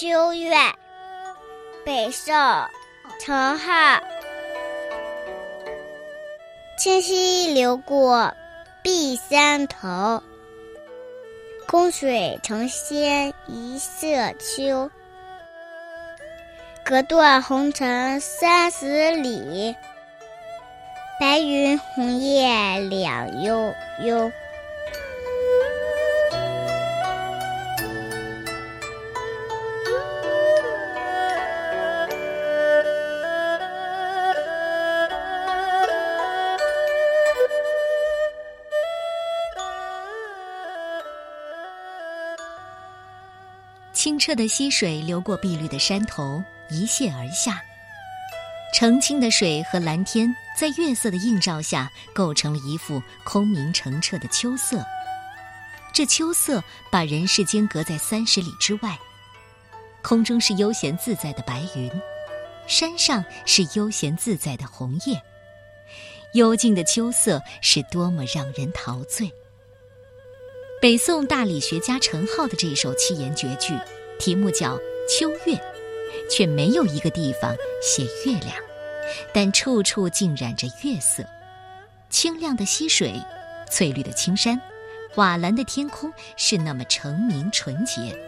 秋月，北宋，程颢。清溪流过碧山头，空水成仙一色秋。隔断红尘三十里，白云红叶两悠悠。清澈的溪水流过碧绿的山头，一泻而下。澄清的水和蓝天在月色的映照下，构成了一幅空明澄澈的秋色。这秋色把人世间隔在三十里之外。空中是悠闲自在的白云，山上是悠闲自在的红叶。幽静的秋色是多么让人陶醉。北宋大理学家程颢的这首七言绝句，题目叫《秋月》，却没有一个地方写月亮，但处处浸染着月色。清亮的溪水，翠绿的青山，瓦蓝的天空，是那么澄明纯洁。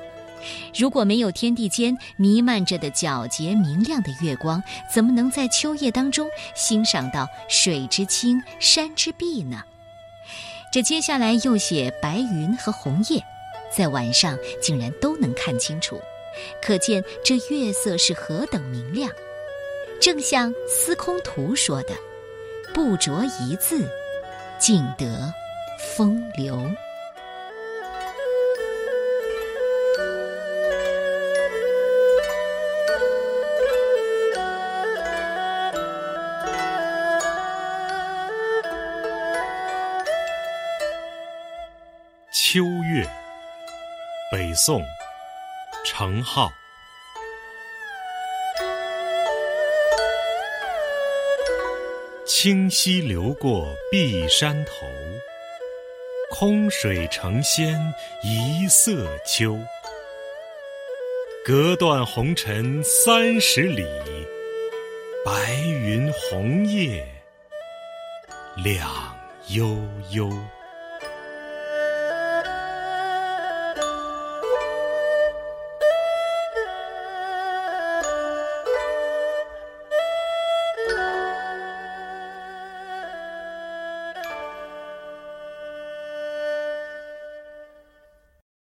如果没有天地间弥漫着的皎洁明亮的月光，怎么能在秋夜当中欣赏到水之清，山之碧呢？这接下来又写白云和红叶，在晚上竟然都能看清楚，可见这月色是何等明亮。正像《司空图》说的：“不着一字，尽得风流。”秋月，北宋，程颢。清溪流过碧山头，空水成仙一色秋。隔断红尘三十里，白云红叶两悠悠。